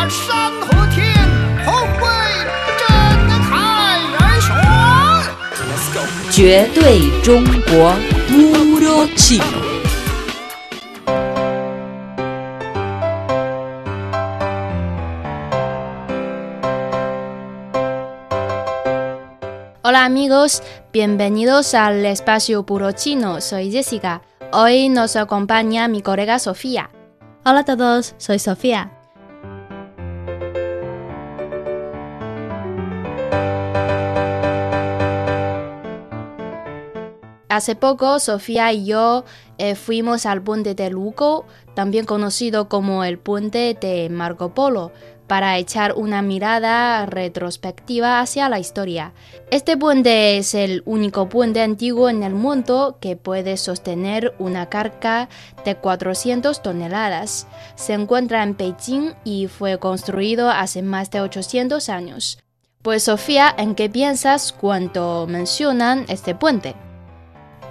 把山和天同为真开元选。绝对中国乌鲁奇。 Hola amigos, bienvenidos al espacio puro chino. Soy Jessica. Hoy nos acompaña mi colega Sofía. Hola a todos, soy Sofía. Hace poco Sofía y yo eh, fuimos al puente de Lugo, también conocido como el puente de Marco Polo, para echar una mirada retrospectiva hacia la historia. Este puente es el único puente antiguo en el mundo que puede sostener una carga de 400 toneladas. Se encuentra en Beijing y fue construido hace más de 800 años. Pues Sofía, ¿en qué piensas cuando mencionan este puente?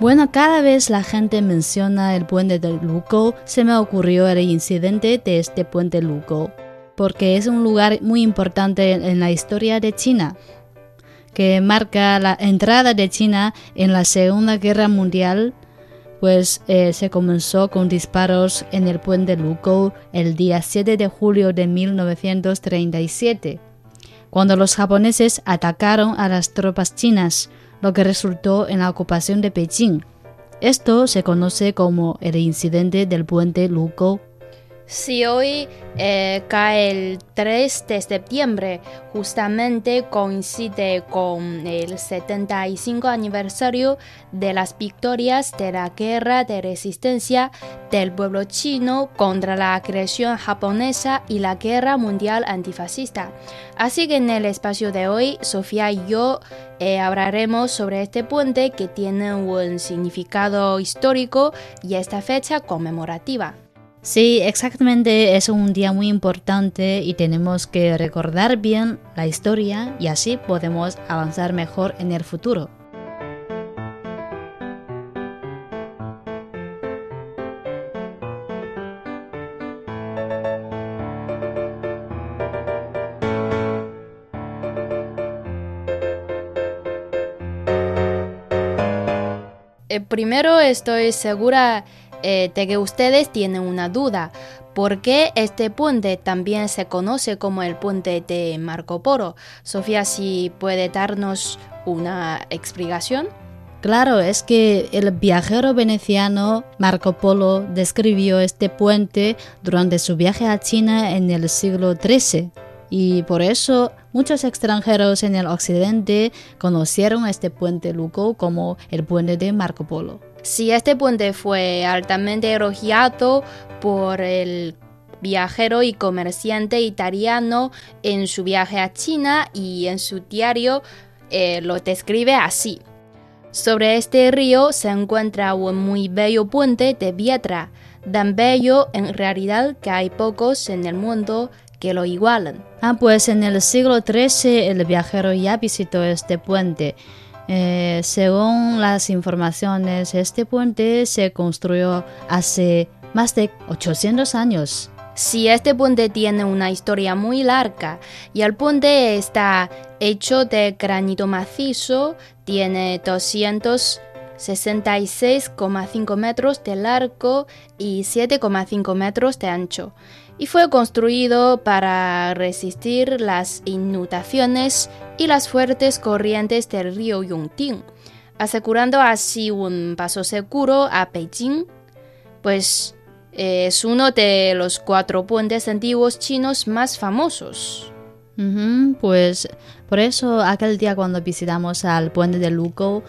Bueno, cada vez la gente menciona el puente de Lugo, se me ocurrió el incidente de este puente Lugo, porque es un lugar muy importante en la historia de China, que marca la entrada de China en la Segunda Guerra Mundial, pues eh, se comenzó con disparos en el puente Lugo el día 7 de julio de 1937, cuando los japoneses atacaron a las tropas chinas lo que resultó en la ocupación de Beijing. Esto se conoce como el incidente del puente Lugo. Si hoy eh, cae el 3 de septiembre, justamente coincide con el 75 aniversario de las victorias de la guerra de resistencia del pueblo chino contra la agresión japonesa y la guerra mundial antifascista. Así que en el espacio de hoy, Sofía y yo eh, hablaremos sobre este puente que tiene un significado histórico y esta fecha conmemorativa. Sí, exactamente, es un día muy importante y tenemos que recordar bien la historia y así podemos avanzar mejor en el futuro. Eh, primero estoy segura eh, de que ustedes tienen una duda. ¿Por qué este puente también se conoce como el puente de Marco Polo? Sofía, si puede darnos una explicación. Claro, es que el viajero veneciano Marco Polo describió este puente durante su viaje a China en el siglo XIII y por eso muchos extranjeros en el occidente conocieron este puente Lugo como el puente de Marco Polo. Si este puente fue altamente elogiado por el viajero y comerciante italiano en su viaje a China y en su diario eh, lo describe así. Sobre este río se encuentra un muy bello puente de piedra, tan bello en realidad que hay pocos en el mundo que lo igualan. Ah, pues en el siglo XIII el viajero ya visitó este puente. Eh, según las informaciones, este puente se construyó hace más de 800 años. Sí, este puente tiene una historia muy larga y el puente está hecho de granito macizo, tiene 266,5 metros de largo y 7,5 metros de ancho y fue construido para resistir las inundaciones y las fuertes corrientes del río Yongting, asegurando así un paso seguro a Beijing, pues es uno de los cuatro puentes antiguos chinos más famosos. Uh -huh, pues por eso aquel día cuando visitamos al puente de Lugo,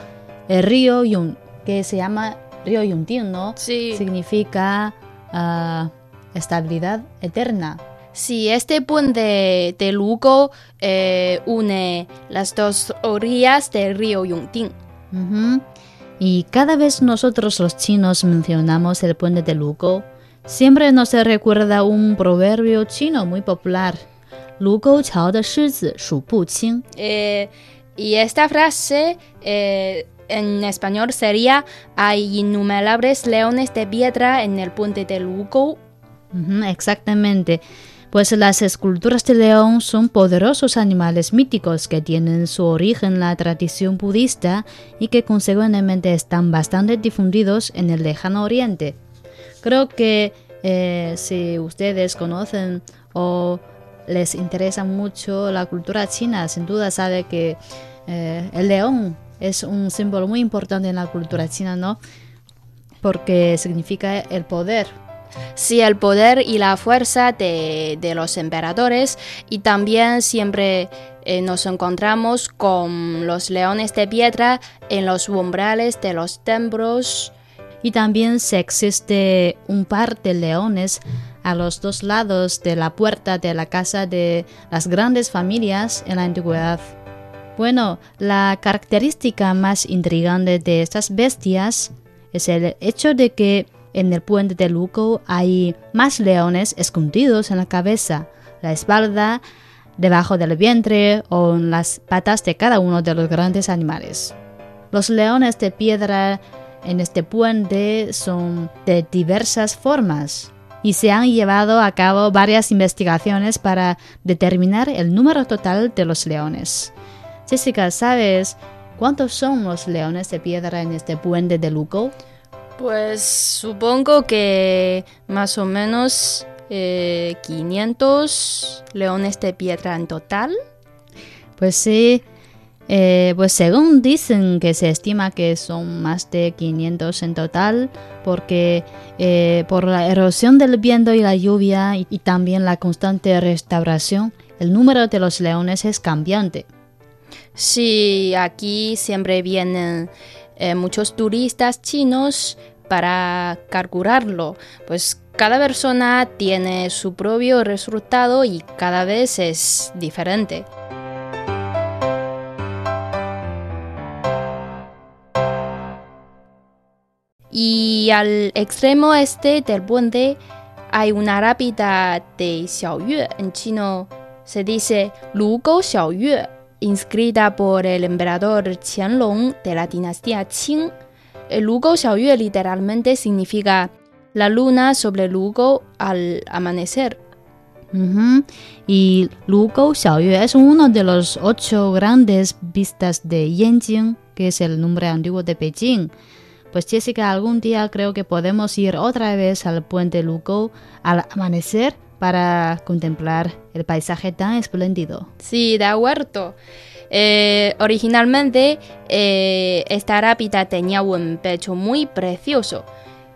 el río Yung, que se llama río Yongting, ¿no? Sí. Significa uh, estabilidad eterna. Sí, este puente de Lugo eh, une las dos orillas del río Yongting. Uh -huh. Y cada vez nosotros los chinos mencionamos el puente de Lugo, siempre nos recuerda un proverbio chino muy popular. Lugo chao de shizi shu bu qing. Eh, y esta frase eh, en español sería hay innumerables leones de piedra en el puente de Lugo exactamente. pues las esculturas de león son poderosos animales míticos que tienen su origen en la tradición budista y que consecuentemente están bastante difundidos en el lejano oriente. Creo que eh, si ustedes conocen o les interesa mucho la cultura china, sin duda sabe que eh, el león es un símbolo muy importante en la cultura china, ¿no? Porque significa el poder. Sí, el poder y la fuerza de, los emperadores y también siempre eh, nos encontramos con los leones de piedra en los umbrales de los templos. Y también se existe un par de leones a los dos lados de la puerta de la casa de las grandes familias en la antigüedad. Bueno, la característica más intrigante de estas bestias es el hecho de que en el puente de Luco hay más leones escondidos en la cabeza, la espalda, debajo del vientre o en las patas de cada uno de los grandes animales. Los leones de piedra en este puente son de diversas formas y se han llevado a cabo varias investigaciones para determinar el número total de los leones. Jessica, ¿sabes cuántos son los leones de piedra en este puente de Luco? Pues supongo que más o menos 500 eh, leones de piedra en total. Pues sí, eh, pues según dicen que se estima que son más de 500 en total, porque eh, por la erosión del viento y la lluvia y, también la constante restauración, el número de los leones es cambiante. Sí, aquí siempre vienen eh, muchos turistas chinos para calcularlo, pues cada persona tiene su propio resultado y cada vez es diferente. Y al extremo este del puente hay una rápida de Xiaoyue. En chino se dice Lugou Xiaoyue, inscrita por el emperador Qianlong de la dinastía Qing. El Lugou Xiaoyue literalmente significa la luna sobre Lugou al amanecer. Y Lugou Xiaoyue es uno de los ocho grandes vistas de Yanjing, que es el nombre antiguo de Beijing. Pues Jessica, algún día creo que podemos ir otra vez al puente Luco al amanecer para contemplar el paisaje tan espléndido. Sí, de acuerdo. Eh, originalmente eh, esta rápida tenía un pecho muy precioso,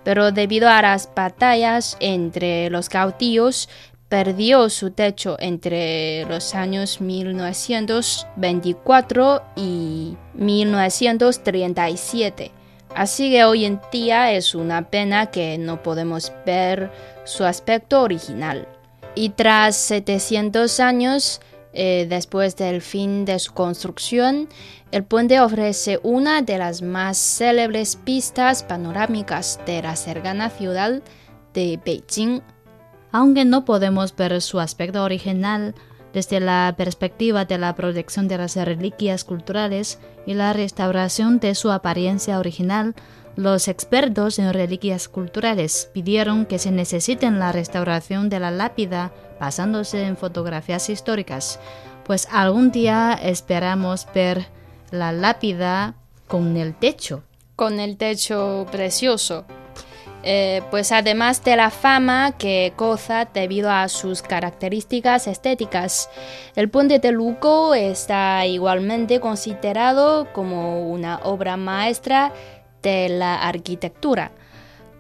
pero debido a las batallas entre los cautivos perdió su techo entre los años 1924 y 1937. Así que hoy en día es una pena que no podemos ver su aspecto original. Y tras 700 años eh, después del fin de su construcción, el puente ofrece una de las más célebres pistas panorámicas de la cercana ciudad de Beijing. Aunque no podemos ver su aspecto original, desde la perspectiva de la protección de las reliquias culturales y la restauración de su apariencia original, los expertos en reliquias culturales pidieron que se necesiten la restauración de la lápida basándose en fotografías históricas, pues algún día esperamos ver la lápida con el techo. Con el techo precioso. Eh, pues además de la fama que goza debido a sus características estéticas, el puente de Luco está igualmente considerado como una obra maestra de la arquitectura,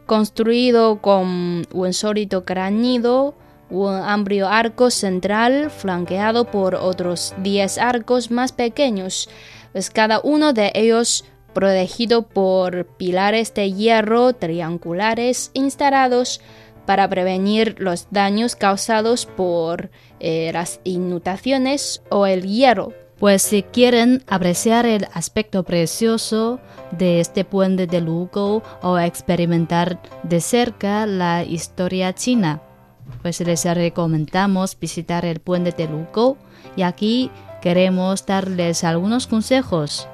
construido con un sólido granito, un amplio arco central flanqueado por otros 10 arcos más pequeños, pues cada uno de ellos protegido por pilares de hierro triangulares instalados para prevenir los daños causados por eh, las inundaciones o el hierro. Pues si quieren apreciar el aspecto precioso de este puente de Lugo o experimentar de cerca la historia china, pues les recomendamos visitar el puente de Lugo y aquí queremos darles algunos consejos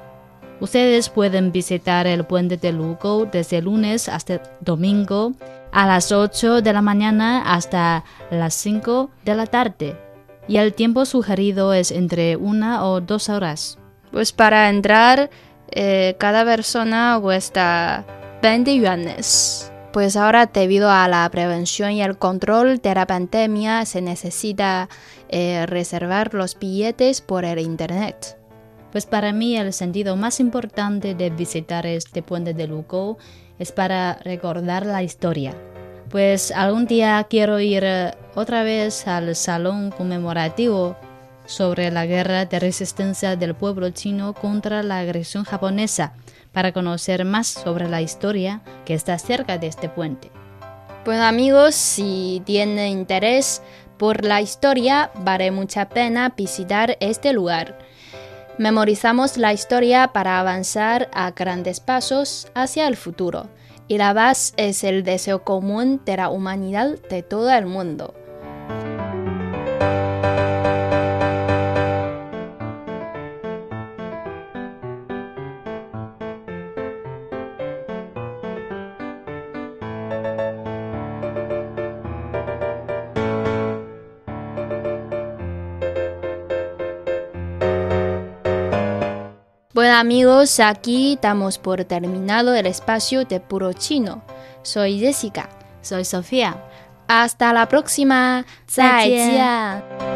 Ustedes pueden visitar el puente de Lugo desde lunes hasta domingo a las 8 de la mañana hasta las 5 de la tarde. Y el tiempo sugerido es entre una o dos horas. Pues para entrar, eh, cada persona cuesta 20 yuanes. Pues ahora, debido a la prevención y el control de la pandemia, se necesita eh, reservar los billetes por el internet. Pues para mí el sentido más importante de visitar este puente de Lugo es para recordar la historia. Pues algún día quiero ir eh, otra vez al salón conmemorativo sobre la guerra de resistencia del pueblo chino contra la agresión japonesa para conocer más sobre la historia que está cerca de este puente. Bueno amigos, si tienen interés por la historia, vale mucha pena visitar este lugar. Memorizamos la historia para avanzar a grandes pasos hacia el futuro, y la base es el deseo común de la humanidad de todo el mundo. amigos, aquí damos por terminado el espacio de puro chino. Soy Jessica. Soy Sofía. Hasta la próxima. 再见。再见